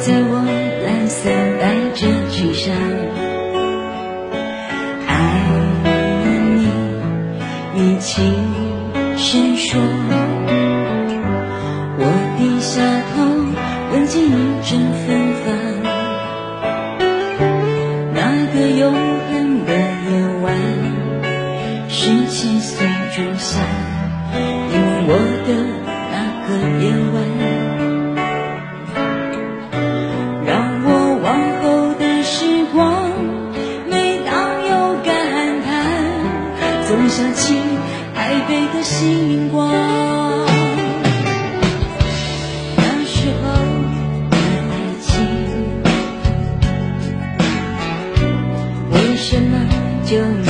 在我蓝色百褶裙上，爱了你，你轻声说，我低下头，闻见一阵芬芳。yo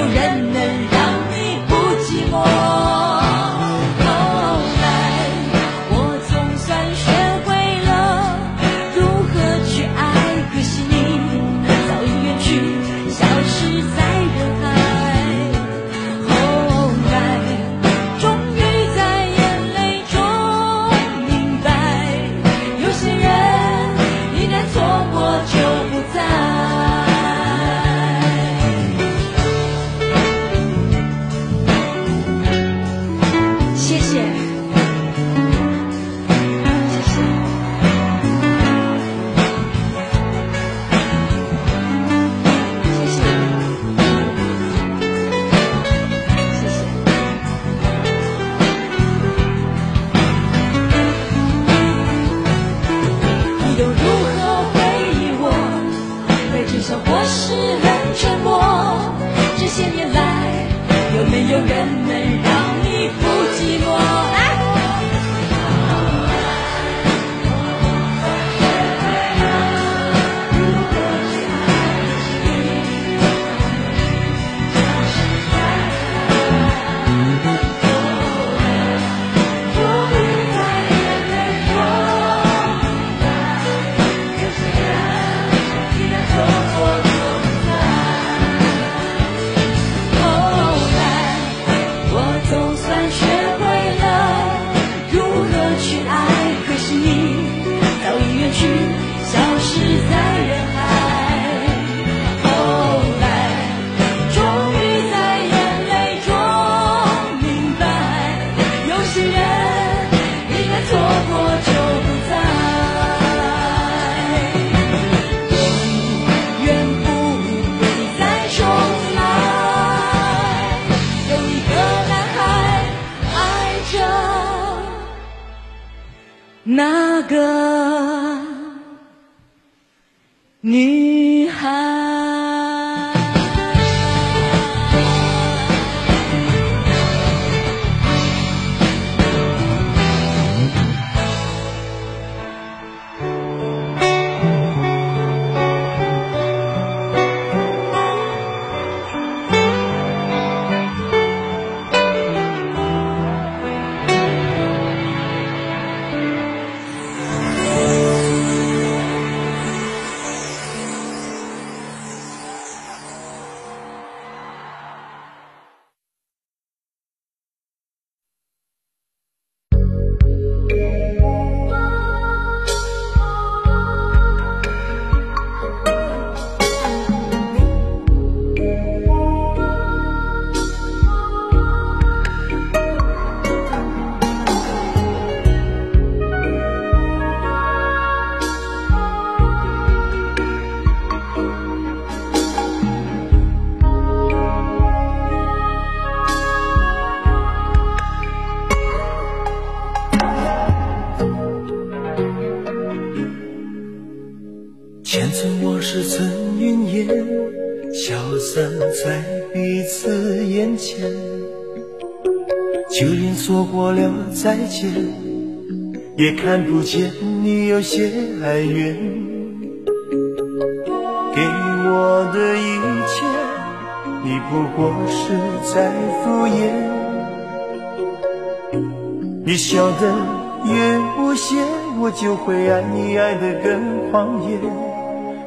有人能让 God. 前尘往事成云烟，消散在彼此眼前。就连说过了再见，也看不见你有些哀怨。给我的一切，你不过是在敷衍。你笑得越无邪，我就会爱你爱得更狂野。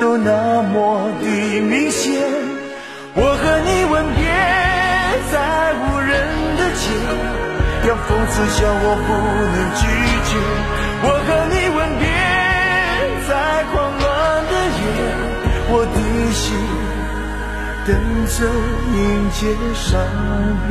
都那么的明显。我和你吻别在无人的街。让讽刺笑我不能拒绝，我和你吻别在狂乱的夜，我的心等着迎接伤悲。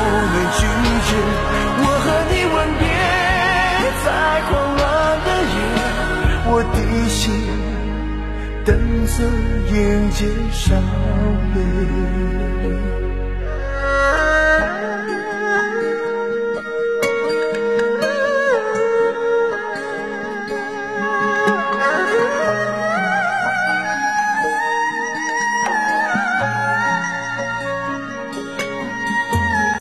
等着迎接伤悲